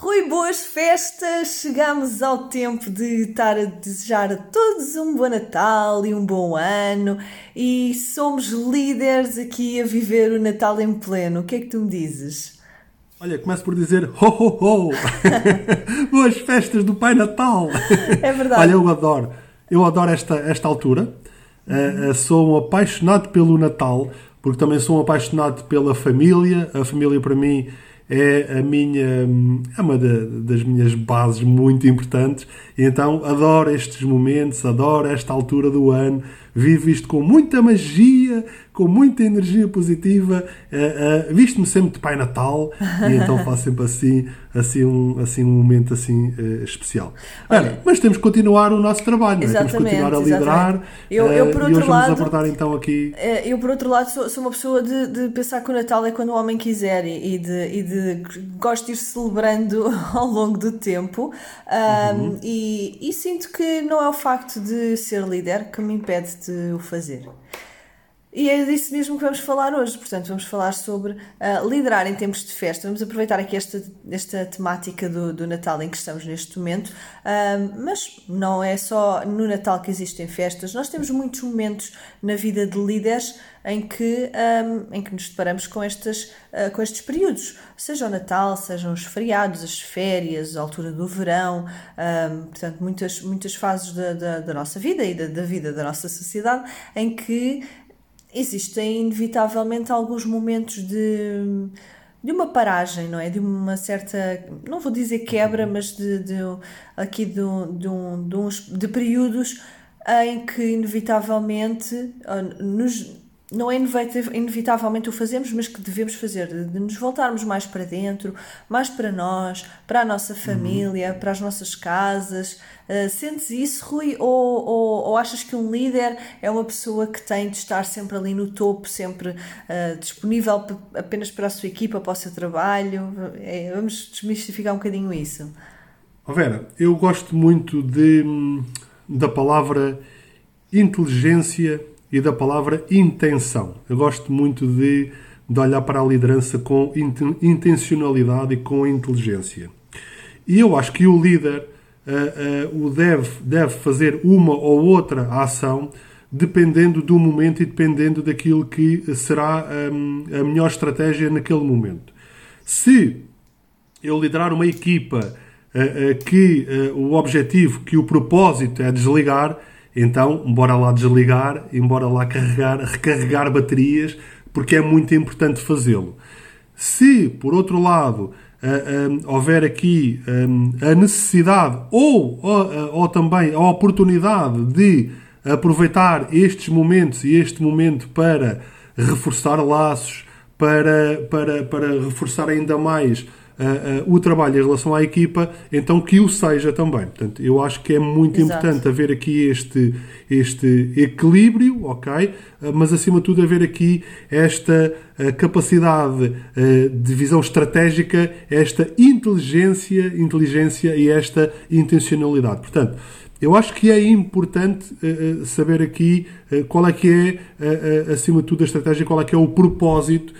Rui, boas festas! Chegamos ao tempo de estar a desejar a todos um bom Natal e um bom ano e somos líderes aqui a viver o Natal em pleno. O que é que tu me dizes? Olha, começo por dizer ho ho ho! boas festas do Pai Natal! É verdade. Olha, eu adoro, eu adoro esta, esta altura. Uh, uh, sou um apaixonado pelo Natal, porque também sou um apaixonado pela família. A família para mim é a minha é uma das minhas bases muito importantes. E então adoro estes momentos, adoro esta altura do ano, vivo isto com muita magia, com muita energia positiva, uh, uh, visto-me sempre de Pai Natal e então faço sempre assim, assim, um, assim um momento assim uh, especial. Mas temos que continuar o nosso trabalho, é? temos que continuar a liderar eu, eu, por outro e hoje lado, vamos abordar então aqui. Eu, por outro lado, sou, sou uma pessoa de, de, pensar que o Natal é quando o homem quiser e, e de, e de gosto de ir celebrando ao longo do tempo um, uhum. e, e sinto que não é o facto de ser líder que me impede de o fazer. E é disso mesmo que vamos falar hoje. Portanto, vamos falar sobre uh, liderar em tempos de festa. Vamos aproveitar aqui esta, esta temática do, do Natal em que estamos neste momento. Uh, mas não é só no Natal que existem festas. Nós temos muitos momentos na vida de líderes em que, um, em que nos deparamos com, estas, uh, com estes períodos. Seja o Natal, sejam os feriados, as férias, a altura do verão. Portanto, muitas, muitas fases da, da, da nossa vida e da, da vida da nossa sociedade em que existem inevitavelmente alguns momentos de, de uma paragem, não é? De uma certa, não vou dizer quebra, mas de, de aqui de, de, um, de, uns, de períodos em que inevitavelmente nos não é inevitavelmente o fazemos, mas que devemos fazer, de nos voltarmos mais para dentro, mais para nós, para a nossa uhum. família, uhum. para as nossas casas. Uh, sentes isso, Rui? Ou, ou, ou, achas que um líder é uma pessoa que tem de estar sempre ali no topo, sempre uh, disponível apenas para a sua equipa, para o seu trabalho? É, vamos desmistificar um bocadinho isso. Oh Vera, eu gosto muito de, da palavra inteligência e da palavra intenção. Eu gosto muito de, de olhar para a liderança com intencionalidade e com inteligência. E eu acho que o líder uh, uh, o deve, deve fazer uma ou outra ação dependendo do momento e dependendo daquilo que será um, a melhor estratégia naquele momento. Se eu liderar uma equipa uh, que o objetivo, que o propósito é desligar, então, bora lá desligar, embora lá carregar, recarregar baterias, porque é muito importante fazê-lo. Se, por outro lado, uh, um, houver aqui um, a necessidade ou, ou, ou também a oportunidade de aproveitar estes momentos e este momento para reforçar laços, para, para, para reforçar ainda mais uh, uh, o trabalho em relação à equipa, então que o seja também. Portanto, eu acho que é muito Exato. importante haver aqui este, este equilíbrio, ok? Uh, mas acima de tudo haver aqui esta capacidade de visão estratégica, esta inteligência, inteligência e esta intencionalidade. Portanto, eu acho que é importante uh, saber aqui uh, qual é que é, uh, acima de tudo, a estratégia, qual é que é o propósito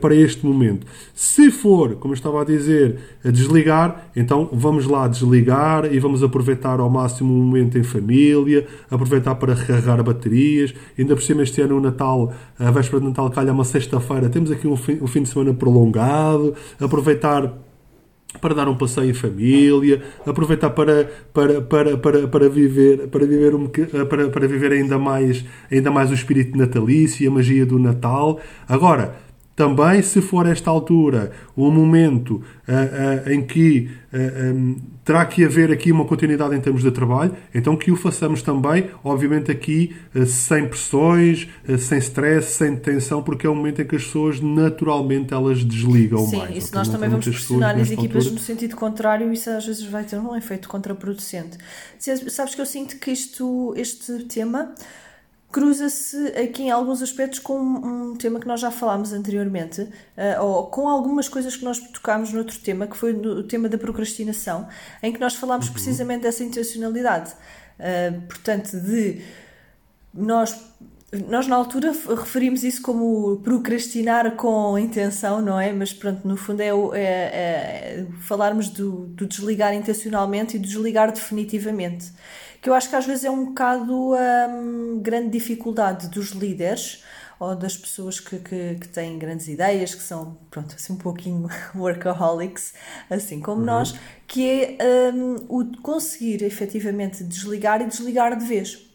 para este momento. Se for, como eu estava a dizer, a desligar, então vamos lá desligar e vamos aproveitar ao máximo o momento em família, aproveitar para recarregar baterias. Ainda por cima, este ano, o Natal, a véspera de Natal calha uma sexta-feira, temos aqui um fim, um fim de semana prolongado, aproveitar para dar um passeio em família, aproveitar para, para, para, para, para viver, para viver, um, para, para viver ainda, mais, ainda mais o espírito natalício e a magia do Natal. Agora, também, se for esta altura um momento uh, uh, em que uh, eh, um, terá que haver aqui uma continuidade em termos de trabalho, então que o façamos também, obviamente aqui sem pressões, sem stress, sem tensão, porque é um momento em que as pessoas naturalmente elas desligam Sim, mais. Sim, e se nós também vamos pressionar as equipas altura... no sentido contrário, isso às vezes vai ter um efeito contraproducente. Sabes que eu sinto que isto, este tema cruza-se aqui em alguns aspectos com um tema que nós já falámos anteriormente, uh, ou com algumas coisas que nós tocámos no outro tema, que foi o tema da procrastinação, em que nós falámos uhum. precisamente dessa intencionalidade. Uh, portanto, de nós nós na altura referimos isso como procrastinar com intenção, não é? Mas pronto, no fundo é, é, é falarmos do, do, desligar intencionalmente e do desligar definitivamente. Que eu acho que às vezes é um bocado a um, grande dificuldade dos líderes ou das pessoas que, que, que, têm grandes ideias, que são, pronto, assim um pouquinho workaholics, assim como uhum. nós, que é um, o conseguir efetivamente desligar e desligar de vez.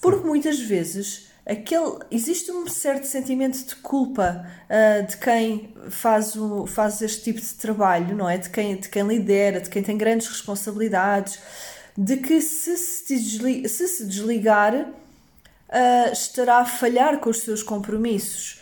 Porque muitas vezes aquele, existe um certo sentimento de culpa uh, de quem faz, o, faz este tipo de trabalho, não é? De quem, de quem lidera, de quem tem grandes responsabilidades, de que se se, desligar, se, se desligar uh, estará a falhar com os seus compromissos.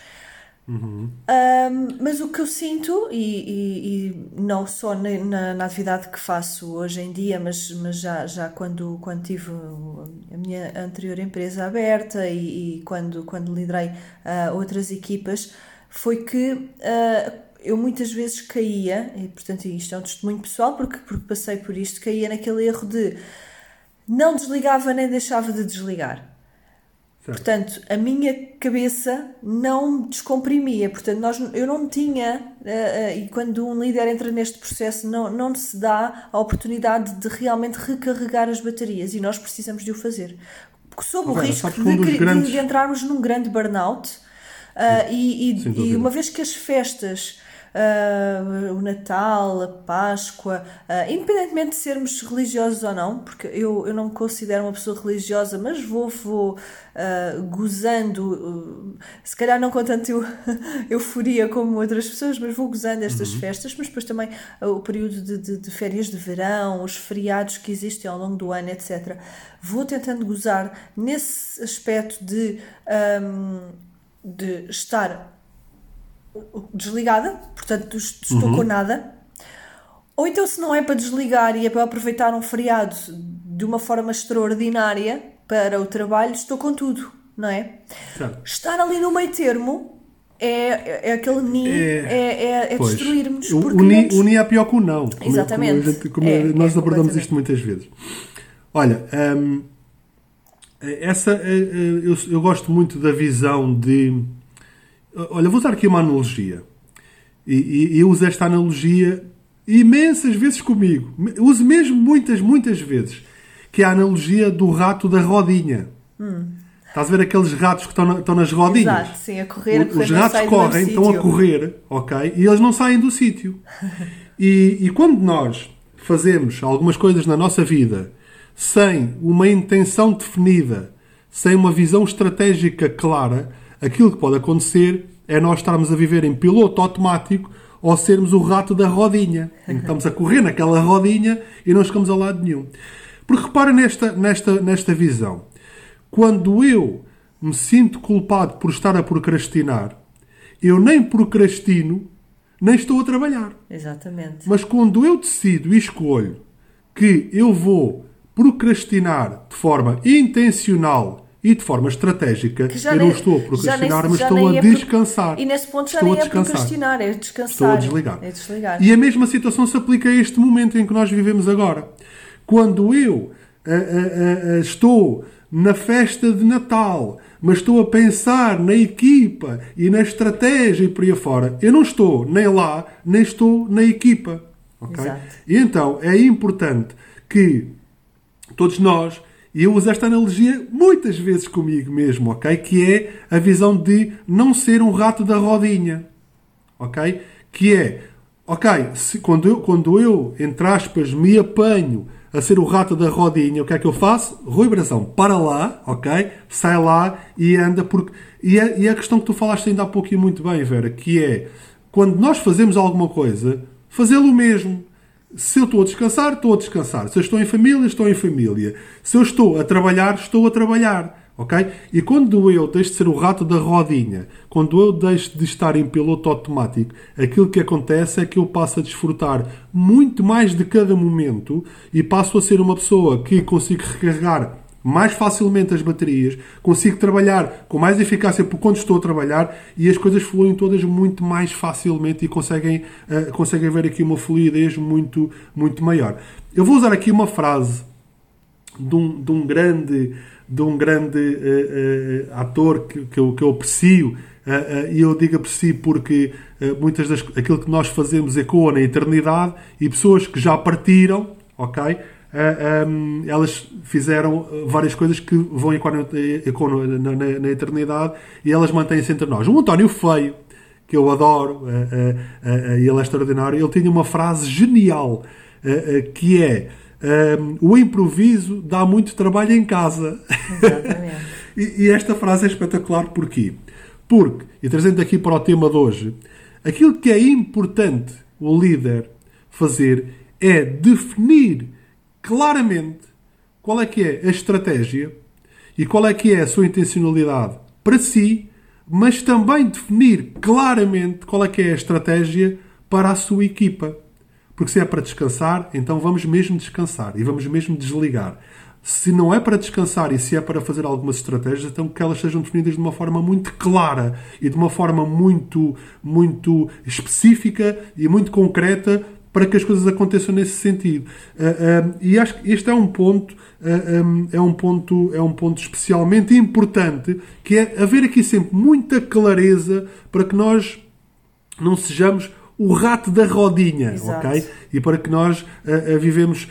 Uhum. Um, mas o que eu sinto, e, e, e não só na, na, atividade que faço hoje em dia, mas, mas já, já quando, quando tive a minha anterior empresa aberta e, e quando, quando liderei uh, outras equipas, foi que uh, eu muitas vezes caía, e portanto isto é um testemunho pessoal, porque, porque passei por isto, caía naquele erro de não desligava nem deixava de desligar. Portanto, a minha cabeça não descomprimia. Portanto, nós, eu não tinha, uh, uh, e quando um líder entra neste processo, não, não se dá a oportunidade de realmente recarregar as baterias e nós precisamos de o fazer. Sob o risco de, um grandes... de, entrarmos num grande burnout. Uh, e, e, e uma vez que as festas uh, o Natal, a Páscoa, uh, independentemente de sermos religiosos ou não, porque eu, eu não me considero uma pessoa religiosa, mas vou, vou uh, gozando, se calhar não com tanta eu, euforia como outras pessoas, mas vou gozando estas uhum. festas, mas depois também o período de, de, de férias de verão, os feriados que existem ao longo do ano, etc. Vou tentando gozar nesse aspecto de. Um, de estar desligada, portanto estou uhum. com nada. Ou então, se não é para desligar e é para aproveitar um feriado de uma forma extraordinária para o trabalho, estou com tudo, não é? Certo. Estar ali no meio termo é, é aquele ni, é, é, é, é destruir-nos. O, ni, o ni é pior que o não. Como Exatamente. Como, gente, como é, nós é, abordamos isto muitas vezes. Olha, hum, essa, eh, eh, eu, eu gosto muito da visão de Olha, vou usar aqui uma analogia. E, e eu uso esta analogia imensas vezes comigo. Uso mesmo muitas, muitas vezes. Que é a analogia do rato da rodinha. Hum. Estás a ver aqueles ratos que estão, na, estão nas rodinhas? Exato, sim, a correr, a correr Os ratos correm, estão a correr, ok? E eles não saem do sítio. e, e quando nós fazemos algumas coisas na nossa vida sem uma intenção definida, sem uma visão estratégica clara, aquilo que pode acontecer é nós estarmos a viver em piloto automático ou sermos o rato da rodinha. Estamos a correr naquela rodinha e não chegamos a lado nenhum. Porque repara nesta, nesta, nesta visão. Quando eu me sinto culpado por estar a procrastinar, eu nem procrastino, nem estou a trabalhar. Exatamente. Mas quando eu decido e escolho que eu vou procrastinar de forma intencional e de forma estratégica, eu não estou a procrastinar, nem, mas estou a é descansar. E nesse ponto já estou nem a é procrastinar, é descansar. Estou a desligar. É desligar. E a mesma situação se aplica a este momento em que nós vivemos agora. Quando eu a, a, a, estou na festa de Natal, mas estou a pensar na equipa e na estratégia e por aí fora, eu não estou nem lá, nem estou na equipa. Okay? E então é importante que todos nós e eu uso esta analogia muitas vezes comigo mesmo, ok? Que é a visão de não ser um rato da rodinha, ok? Que é, ok, se, quando, eu, quando eu, entre aspas, me apanho a ser o rato da rodinha, o que é que eu faço? Rui Brazão, para lá, ok? Sai lá e anda porque... E a, e a questão que tu falaste ainda há pouco e muito bem, Vera, que é, quando nós fazemos alguma coisa, fazê-lo mesmo. Se eu estou a descansar, estou a descansar. Se eu estou em família, estou em família. Se eu estou a trabalhar, estou a trabalhar. Ok? E quando eu deixo de ser o rato da rodinha, quando eu deixo de estar em piloto automático, aquilo que acontece é que eu passo a desfrutar muito mais de cada momento e passo a ser uma pessoa que consigo recarregar mais facilmente as baterias, consigo trabalhar com mais eficácia por quando estou a trabalhar e as coisas fluem todas muito mais facilmente e conseguem, uh, conseguem ver aqui uma fluidez muito, muito maior. Eu vou usar aqui uma frase de um, de um grande, de um grande uh, uh, ator que, que, eu, que eu aprecio e eu digo aprecio porque muitas das aquilo que nós fazemos ecoa na eternidade e pessoas que já partiram, ok? Um, elas fizeram várias coisas que vão ecoar na, na, na, eternidade e elas mantêm-se entre nós. O António Feio, que eu adoro ele é extraordinário, ele tinha uma frase genial que é um, o improviso dá muito trabalho em casa. e, e, esta frase é espetacular porquê? Porque, e trazendo aqui para o tema de hoje, aquilo que é importante o líder fazer é definir claramente qual é que é a estratégia e qual é que é a sua intencionalidade para si, mas também definir claramente qual é que é a estratégia para a sua equipa. Porque se é para descansar, então vamos mesmo descansar e vamos mesmo desligar. Se não é para descansar e se é para fazer algumas estratégias, então que elas sejam definidas de uma forma muito clara e de uma forma muito, muito específica e muito concreta para que as coisas aconteçam nesse sentido. Uh, uh, e acho que este é um ponto uh, um, é um ponto é um ponto especialmente importante que é haver aqui sempre muita clareza para que nós não sejamos o rato da rodinha, Exato. ok? E para que nós vivemos,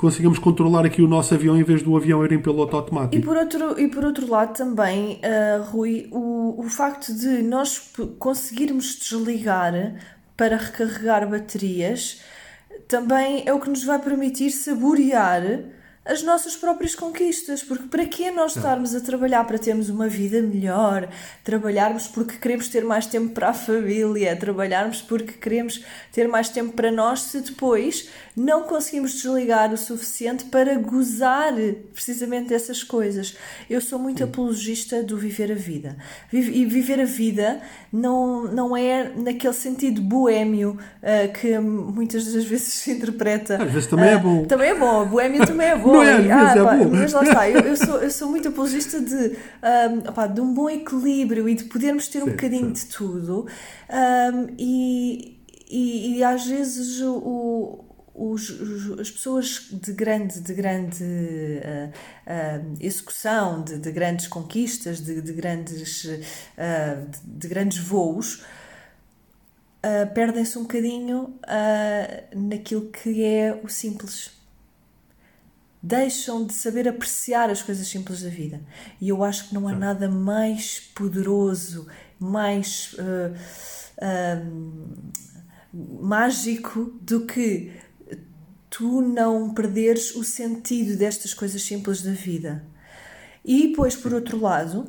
consigamos controlar aqui o nosso avião em vez do avião ir em piloto automático. E por outro, e por outro lado também, Rui, o, o facto de nós conseguirmos desligar para recarregar baterias, também é o que nos vai permitir saborear as nossas próprias conquistas, porque para que nós estarmos a trabalhar para termos uma vida melhor, trabalharmos porque queremos ter mais tempo para a família, trabalharmos porque queremos ter mais tempo para nós, se depois não conseguimos desligar o suficiente para gozar precisamente dessas coisas. Eu sou muito apologista do viver a vida. E viver a vida não, não é naquele sentido boêmio uh, que muitas das vezes se interpreta. Às vezes também uh, é bom. Também é bom, boêmio também é bom bom. É, vezes ah, é pá, bom. Mas lá está, eu, eu, sou, eu sou muito apologista de, um, opá, de um bom equilíbrio e de podermos ter um sim, bocadinho sim. de tudo. Um, e, e, e, às vezes o, os, os, as pessoas de grande, de grande uh, uh, execução, de, de, grandes conquistas, de, de grandes, uh, de, de, grandes voos, perdem-se um bocadinho naquilo que é o simples deixam de saber apreciar as coisas simples da vida. E eu acho que não há nada mais poderoso, mais uh, uh, mágico do que tu não perderes o sentido destas coisas simples da vida. E depois, por outro lado,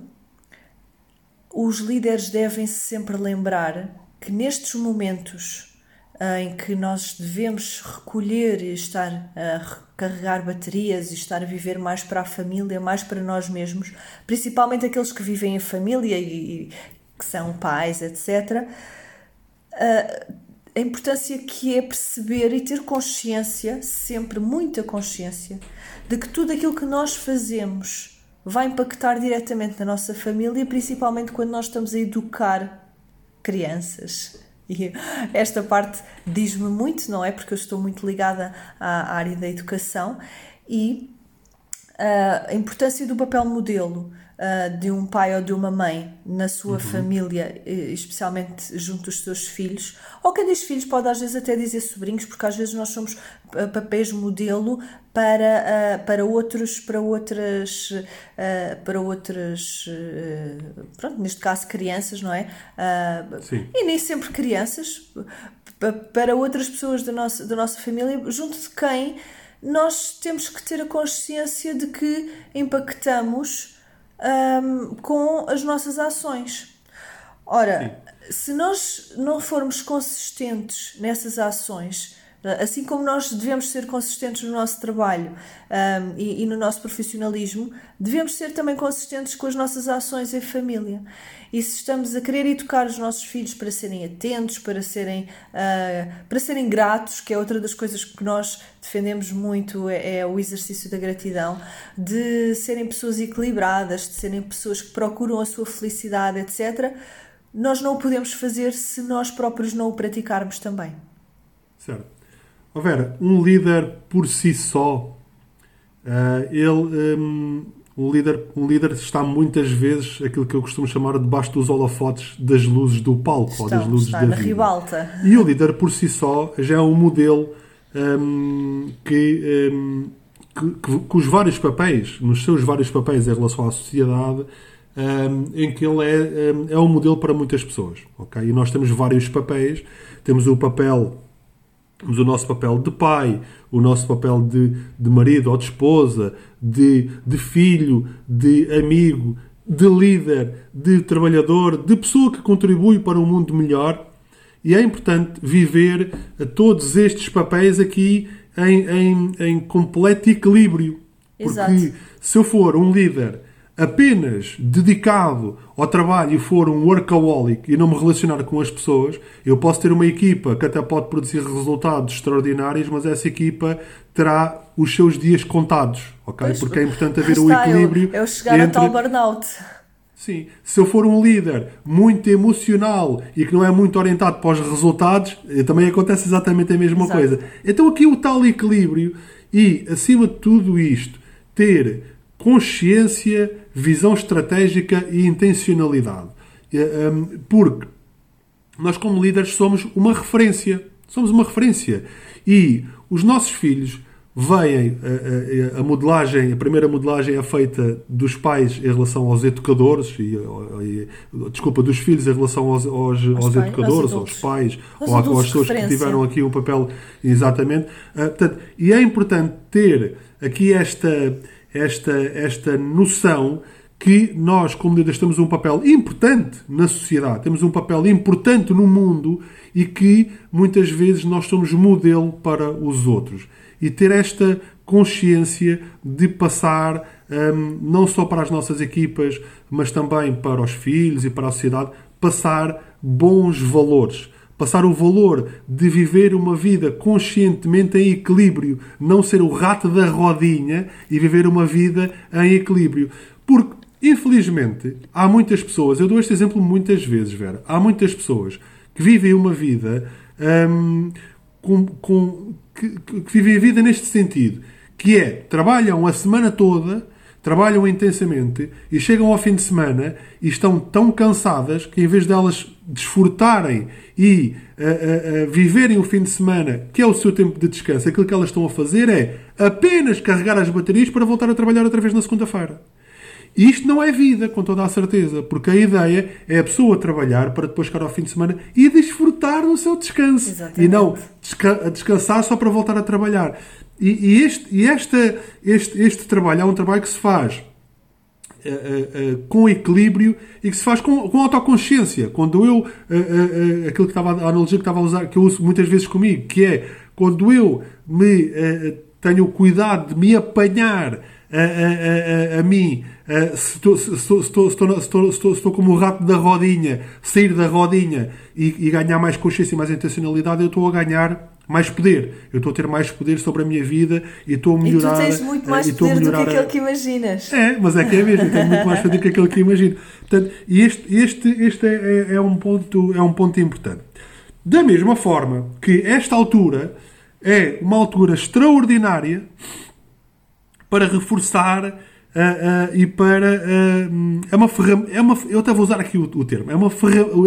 os líderes devem se sempre lembrar que nestes momentos em que nós devemos recolher e estar a recarregar baterias e estar a viver mais para a família, mais para nós mesmos, principalmente aqueles que vivem em família e, que são pais, etc. A importância que é perceber e ter consciência, sempre muita consciência, de que tudo aquilo que nós fazemos vai impactar diretamente na nossa família, principalmente quando nós estamos a educar crianças e esta parte diz-me muito, não é? Porque eu estou muito ligada à área da educação e uh, a importância do papel modelo uh, de um pai ou de uma mãe na sua uhum. família, especialmente junto dos seus filhos, ou quem diz filhos pode às vezes até dizer sobrinhos, porque às vezes nós somos papéis modelo para, uh, para outros para outras uh, para outras uh, pronto neste caso crianças não é e nem sempre crianças para outras pessoas da nossa da nossa família junto de quem nós temos que ter a consciência de que impactamos um, com as nossas ações. Ora, Sim. se nós não formos consistentes nessas ações, Assim como nós devemos ser consistentes no nosso trabalho um, e, e, no nosso profissionalismo, devemos ser também consistentes com as nossas ações em família. E se estamos a querer educar os nossos filhos para serem atentos, para serem, uh, para serem gratos, que é outra das coisas que nós defendemos muito, é, é o exercício da gratidão, de serem pessoas equilibradas, de serem pessoas que procuram a sua felicidade, etc., nós não o podemos fazer se nós próprios não o praticarmos também. Certo. Oh Vera, um líder por si só, uh, ele, um, um, líder, um líder está muitas vezes aquilo que eu costumo chamar debaixo dos holofotes das luzes do palco Estão, ou das luzes está da na vida. ribalta. E o líder por si só já é um modelo um, que, um, que, que, que, vários papéis, nos seus vários papéis em relação à sociedade, um, em que ele é, é um modelo para muitas pessoas. Okay? E nós temos vários papéis. Temos o papel temos o nosso papel de pai, o nosso papel de, de marido ou de esposa, de, de filho, de amigo, de líder, de trabalhador, de pessoa que contribui para um mundo melhor. E é importante viver todos estes papéis aqui em, em, em completo equilíbrio. Porque Exato. se eu for um líder apenas dedicado ao trabalho e for um workaholic e não me relacionar com as pessoas, eu posso ter uma equipa que até pode produzir resultados extraordinários, mas essa equipa terá os seus dias contados, ok? Pois, Porque é importante haver o está, equilíbrio. É o chegar entre... a tal burnout. Sim, se eu for um líder muito emocional e que não é muito orientado para os resultados, eh, também acontece exatamente a mesma Exato. coisa. Então aqui o tal equilíbrio e, acima de tudo isto, ter consciência, visão estratégica e intencionalidade. Porque nós, como líderes, somos uma referência. Somos uma referência. E os nossos filhos veem a, a, a, modelagem, a primeira modelagem é feita dos pais em relação aos educadores, e, e desculpa, dos filhos em relação aos, aos, aos, pais, educadores, aos, aos pais, ou às pessoas que tiveram aqui um papel exatamente. Uh, portanto, e é importante ter aqui esta, esta, esta noção que nós, como líderes, temos um papel importante na sociedade, temos um papel importante no mundo e que muitas vezes nós somos modelo para os outros. E ter esta consciência de passar um, não só para as nossas equipas, mas também para os filhos e para a sociedade, passar bons valores. Passar o valor de viver uma vida conscientemente em equilíbrio, não ser o rato da rodinha e viver uma vida em equilíbrio. Porque, infelizmente, há muitas pessoas, eu dou este exemplo muitas vezes, Vera, há muitas pessoas que vivem uma vida hum, com, com, que, que vivem a vida neste sentido, que é, trabalham a semana toda, trabalham intensamente e chegam ao fim de semana e estão tão cansadas que em vez delas desfrutarem e uh, uh, uh, viverem o fim de semana, que é o seu tempo de descanso, aquilo que elas estão a fazer é apenas carregar as baterias para voltar a trabalhar outra vez na segunda-feira. Isto não é vida, com toda a certeza, porque a ideia é a pessoa trabalhar para depois chegar ao fim de semana e desfrutar do seu descanso. Exatamente. E não desca descansar só para voltar a trabalhar. E, e, este, e esta, este, este trabalho é um trabalho que se faz Uh, uh, uh, com equilíbrio e que se faz com, com autoconsciência. Quando eu, aquilo que estava, a analogia que estava a usar, que eu uso muitas vezes comigo, que é quando eu me tenho o cuidado de me apanhar a, a, a, a mim, se estou, se, estou, se, estou, se, estou, estou, estou como o rato da rodinha, sair da rodinha e, e ganhar mais consciência e mais intencionalidade, eu estou a ganhar mais poder. Eu estou a ter mais poder sobre a minha vida e estou a melhorar. E tu tens muito mais poder do que aquele que imaginas. É, mas é que é mesmo. Eu tenho muito mais poder do que aquele que imagino. Portanto, e este, este, este é, é, um ponto, é um ponto importante. Da mesma forma que esta altura é uma altura extraordinária para reforçar uh, uh, e para. Uh, é uma ferramenta. É uma, eu até vou usar aqui o, o termo. É uma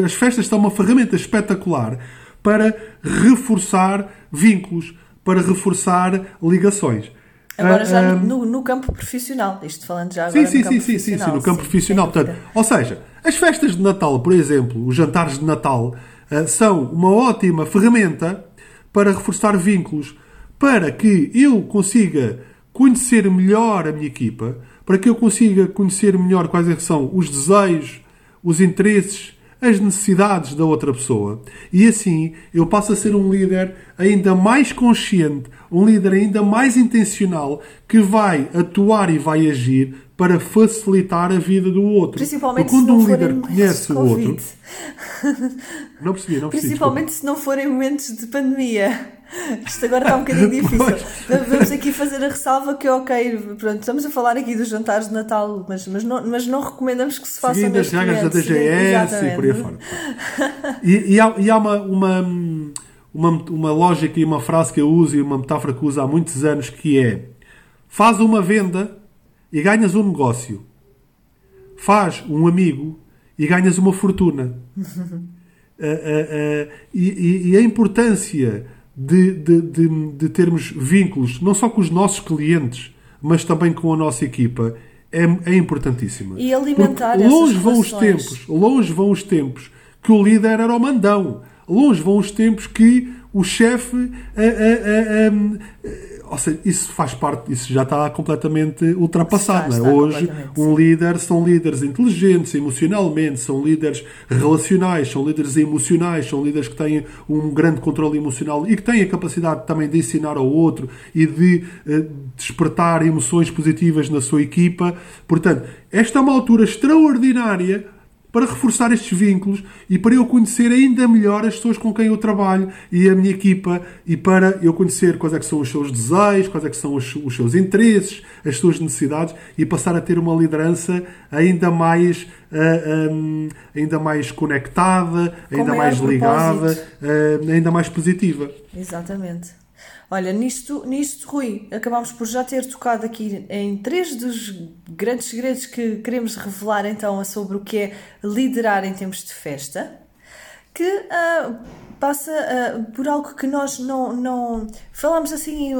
as festas são uma ferramenta espetacular para reforçar vínculos, para reforçar ligações. Agora já no, no, campo profissional, isto falando já agora sim, no campo sim, sim, sim, sim, no campo sim, profissional. Portanto, ou seja, as festas de Natal, por exemplo, os jantares de Natal, são uma ótima ferramenta para reforçar vínculos, para que eu consiga conhecer melhor a minha equipa, para que eu consiga conhecer melhor quais é são os desejos, os interesses, as necessidades da outra pessoa. E assim eu passo a ser um líder ainda mais consciente, um líder ainda mais intencional que vai atuar e vai agir para facilitar a vida do outro. Principalmente Porque quando se não um líder conhece o outro. Não percebi, não percebi. Principalmente se não forem momentos de pandemia. Isto agora está um bocadinho difícil. Vamos aqui fazer a ressalva que, ok, pronto, estamos a falar aqui dos jantares de Natal, mas, mas, não, mas não recomendamos que se façam Seguindo as regras da. DGS e por aí fora. E, e há, e há uma, uma, uma, uma lógica e uma frase que eu uso e uma metáfora que uso há muitos anos que é faz uma venda e ganhas um negócio. Faz um amigo e ganhas uma fortuna. Ah, ah, ah, e, e- e a importância de, de, de, de termos vínculos, não só com os nossos clientes, mas também com a nossa equipa, é, é importantíssima. E alimentar Porque longe vão os relações. tempos, longe vão os tempos que o líder era o mandão. Longe vão os tempos que o chefe. Ou seja, isso faz parte, isso já está completamente ultrapassado. Está, é? está Hoje, completamente, um líder são líderes inteligentes emocionalmente, são líderes relacionais, são líderes emocionais, são líderes que têm um grande controle emocional e que têm a capacidade também de ensinar ao outro e de eh, despertar emoções positivas na sua equipa. Portanto, esta é uma altura extraordinária para reforçar estes vínculos e para eu conhecer ainda melhor as pessoas com quem eu trabalho e a minha equipa e para eu conhecer quais é que são os seus desejos, quais é que são os, os seus interesses, as suas necessidades e passar a ter uma liderança ainda mais ah, hum, ainda mais conectada, ainda mais ligada, ah, ainda mais positiva. Exatamente. Olha, nisto, nisto, Rui, acabámos por já ter tocado aqui em três dos grandes segredos que queremos revelar então sobre o que é liderar em tempos de festa, que ah, passa ah, por algo que nós não, não falamos assim,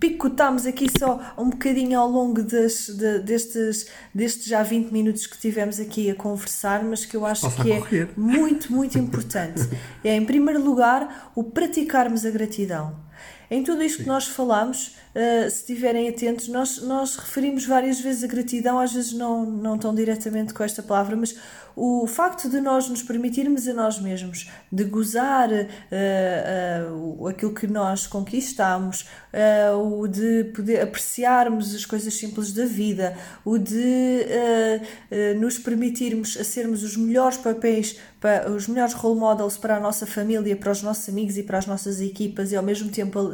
picotámos aqui só um bocadinho ao longo das, de- destes, destes já 20 minutos que tivemos aqui a conversar, mas que eu acho Passa a que é muito, muito importante. É, em primeiro lugar, o praticarmos a gratidão. Em tudo isto que nós falamos, eh, se estiverem atentos, nós, nós referimos várias vezes a gratidão, às vezes não, não tão diretamente com esta palavra, mas o facto de nós nos permitirmos a nós mesmos, de gozar eh, o- aquilo que nós conquistamos, o de poder apreciarmos as coisas simples da vida, o de nos permitirmos a sermos os melhores papéis, pa- os melhores role models para a nossa família, para os nossos amigos e para as nossas equipas e ao mesmo tempo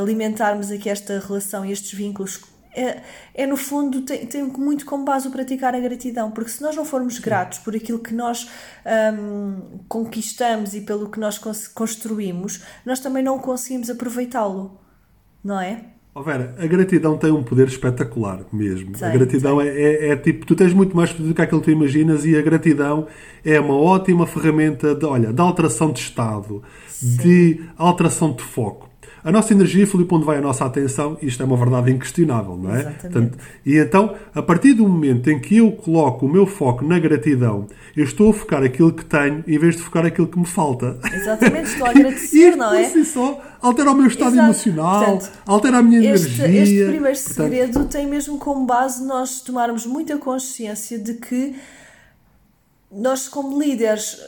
alimentarmos aqui esta relação e estes vínculos. É, é no fundo, tem, tem muito como base o praticar a gratidão, porque se nós não formos gratos por aquilo que nós hum, conquistamos e pelo que nós cons- construímos, nós também não conseguimos aproveitá-lo, não é? Ó Vera, a gratidão tem um poder espetacular mesmo. a Tem, gratidão é, é- é tipo, tu tens muito mais poder do que aquilo que tu imaginas e a gratidão é uma ótima ferramenta de, olha, de alteração de estado, de alteração de foco. A nossa energia, Filipe, onde vai a nossa atenção, isto é uma verdade inquestionável, não é? Exatamente. e então, a partir do momento em que eu coloco o meu foco na gratidão, eu estou a focar aquilo que tenho em vez de focar aquilo que me falta. Exatamente, estou a E agradecer, isto não é? si só altera o meu estado Exato. emocional, Portanto, altera a minha Este, energia. este primeiro Portanto, segredo tem mesmo como base nós tomarmos muita consciência de que nós, como líderes,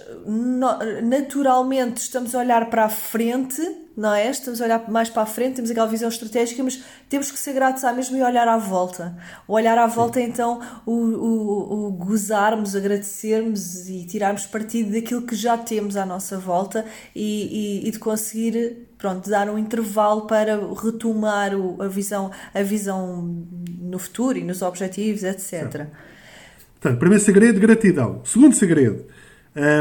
naturalmente estamos a olhar para a frente, não é? Estamos a olhar mais para a frente, temos aquela visão estratégica, mas temos que ser gratos à mesma e olhar à volta. O olhar à volta é então o, o, o gozarmos, agradecermos e tirarmos partido daquilo que já temos à nossa volta e, e, e de conseguir pronto, dar um intervalo para retomar o- a, visão, a visão no futuro e nos objetivos, etc. Portanto, primeiro segredo, gratidão. Segundo segredo,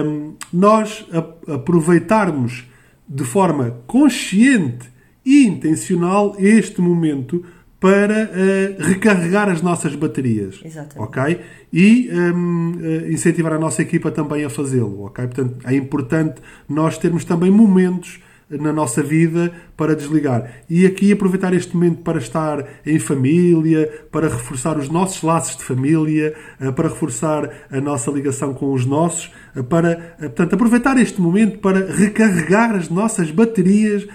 hum, nós aproveitarmos de forma consciente e intencional este momento para eh, recarregar as nossas baterias. Exatamente. Ok? E hum, eh, incentivar a nossa equipa também a fazê-lo. Ok? Portanto, é importante nós termos também momentos na nossa vida para desligar. E aqui aproveitar este momento para estar em família, para reforçar os nossos laços de família, eh, para reforçar a nossa ligação com os nossos, eh, para, eh, portanto, aproveitar este momento para recarregar as nossas baterias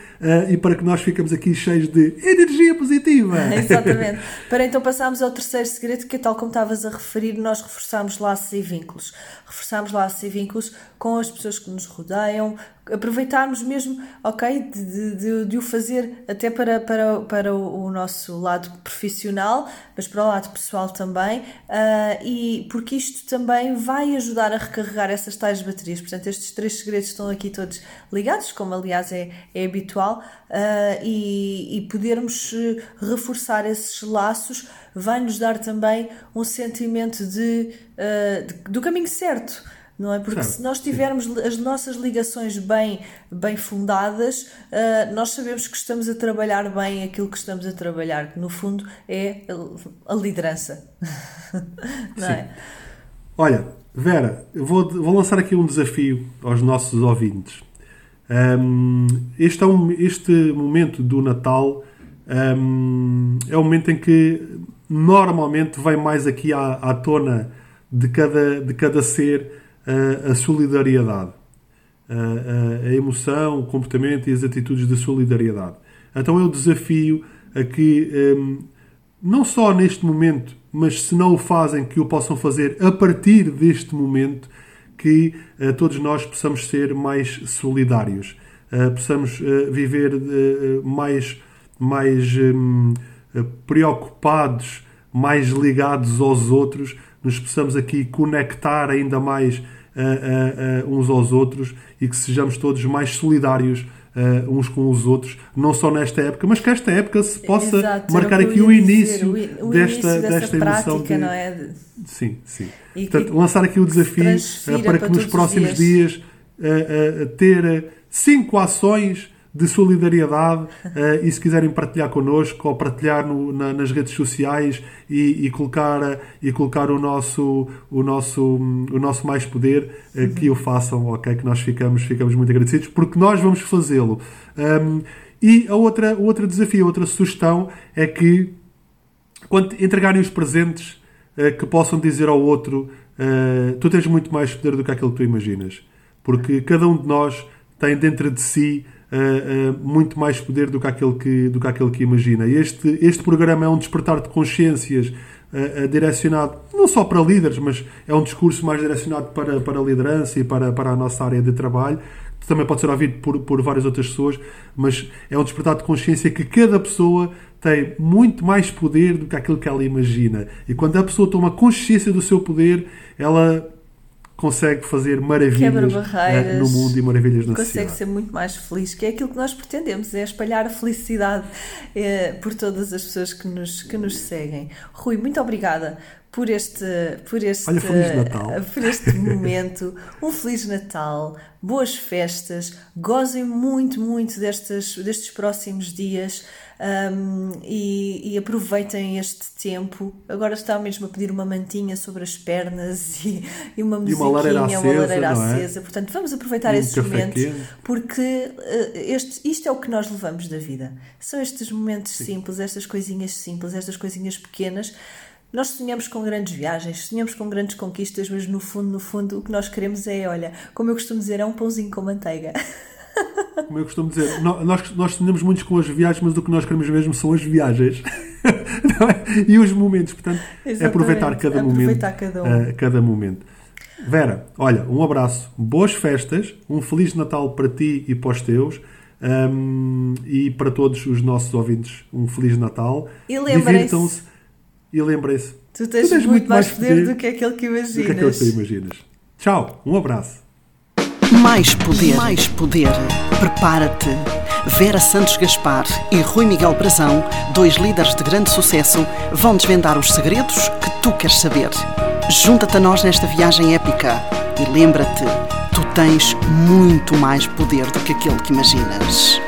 e para que nós ficamos aqui cheios de energia positiva. Exatamente. Para então passarmos ao terceiro segredo, que é tal como estavas a referir, nós reforçamos laços e vínculos. Reforçamos laços e vínculos com as pessoas que nos rodeiam, aproveitarmos mesmo, ok, de, de, de, o fazer até para, para, para o nosso lado profissional, mas para o lado pessoal também, uh, e porque isto também vai ajudar a recarregar essas tais baterias. Portanto, estes três segredos estão aqui todos ligados, como aliás é, é habitual, uh, e, e podermos reforçar esses laços vai nos dar também um sentimento de, uh, de do caminho certo não é? Porque se nós tivermos as nossas ligações bem, bem fundadas, uh, nós sabemos que estamos a trabalhar bem aquilo que estamos a trabalhar, que no fundo é a, liderança. não Sim. é? Olha, Vera, eu vou, vou lançar aqui um desafio aos nossos ouvintes. Um, este, é um, este momento do Natal um, é o momento em que normalmente vem mais aqui à, à tona de cada, de cada ser a, solidariedade, a, a, emoção, o comportamento e as atitudes de solidariedade. Então eu desafio a que, um, não só neste momento, mas se não o fazem, que o possam fazer a partir deste momento, que uh, todos nós possamos ser mais solidários, uh, possamos uh, viver mais, mais um, preocupados, mais ligados aos outros, nos possamos aqui conectar ainda mais uh, uh, uns aos outros e que sejamos todos mais solidários Uh, uns com os outros, não só nesta época, mas que esta época se possa Exato, marcar aqui o início, dizer, o, o desta, início desta prática, emoção de... não é? Sim, sim. E, Portanto, lançar aqui o desafio uh, para que nos próximos dias, dias uh, ter cinco ações de solidariedade uh, e se quiserem partilhar connosco ou partilhar no, na, nas redes sociais e, e, colocar, uh, e colocar o nosso, o nosso, o nosso mais poder, uh, que o façam, ok? Que nós ficamos, ficamos muito agradecidos porque nós vamos fazê-lo. Um, e a outra, o outro desafio, a outra sugestão é que quando entregarem os presentes que possam dizer ao outro tu tens muito mais poder do que aquilo que tu imaginas. Porque cada um de nós tem dentro de si uh, muito mais poder do que aquele que, do que, aquele que imagina. Este, este programa é um despertar de consciências uh, direcionado não só para líderes, mas é um discurso mais direcionado para, para a liderança e para, para a nossa área de trabalho. Também pode ser ouvido por, por várias outras pessoas, mas é um despertar de consciência que cada pessoa tem muito mais poder do que aquilo que ela imagina. E quando a pessoa toma consciência do seu poder, ela consegue fazer maravilhas uh, no mundo e maravilhas na consegue sociedade. Consegue ser muito mais feliz, que é aquilo que nós pretendemos, é espalhar a felicidade eh, por todas as pessoas que nos, que nos seguem. Rui, muito obrigada por este, por este, Olha, por este momento. Um Feliz Natal, boas festas, gozem muito, muito destes, destes próximos dias um, e, e, aproveitem este tempo. Agora está mesmo a pedir uma mantinha sobre as pernas e, e uma musiquinha, uma lareira acesa. Uma lareira acesa. É? Portanto, vamos aproveitar e esses momentos porque uh, este, isto é o que nós levamos da vida. São estes momentos Sim. simples, estas coisinhas simples, estas coisinhas pequenas nós sonhamos com grandes viagens, sonhamos com grandes conquistas, mas no fundo, no fundo, o que nós queremos é, olha, como eu costumo dizer, é um pãozinho com manteiga. Como eu costumo dizer, nós, nós sonhamos muito com as viagens, mas o que nós queremos mesmo são as viagens é? e os momentos. Portanto, é aproveitar cada aproveitar momento. Cada, um. uh, cada momento. Vera, olha, um abraço, boas festas, um Feliz Natal para ti e para os teus. Um, e para todos os nossos ouvintes, um Feliz Natal. E lembrem-se e lembrem-se. Tu tens, tu tens muito, muito, mais poder, poder, do que aquele que imaginas. Do que aquele que tu imaginas. Tchau, um abraço. Mais poder, mais poder. Prepara-te. Vera Santos Gaspar e Rui Miguel Brazão, dois líderes de grande sucesso, vão desvendar os segredos que tu queres saber. Junta-te a nós nesta viagem épica e lembra-te, tu tens muito mais poder do que aquele que imaginas.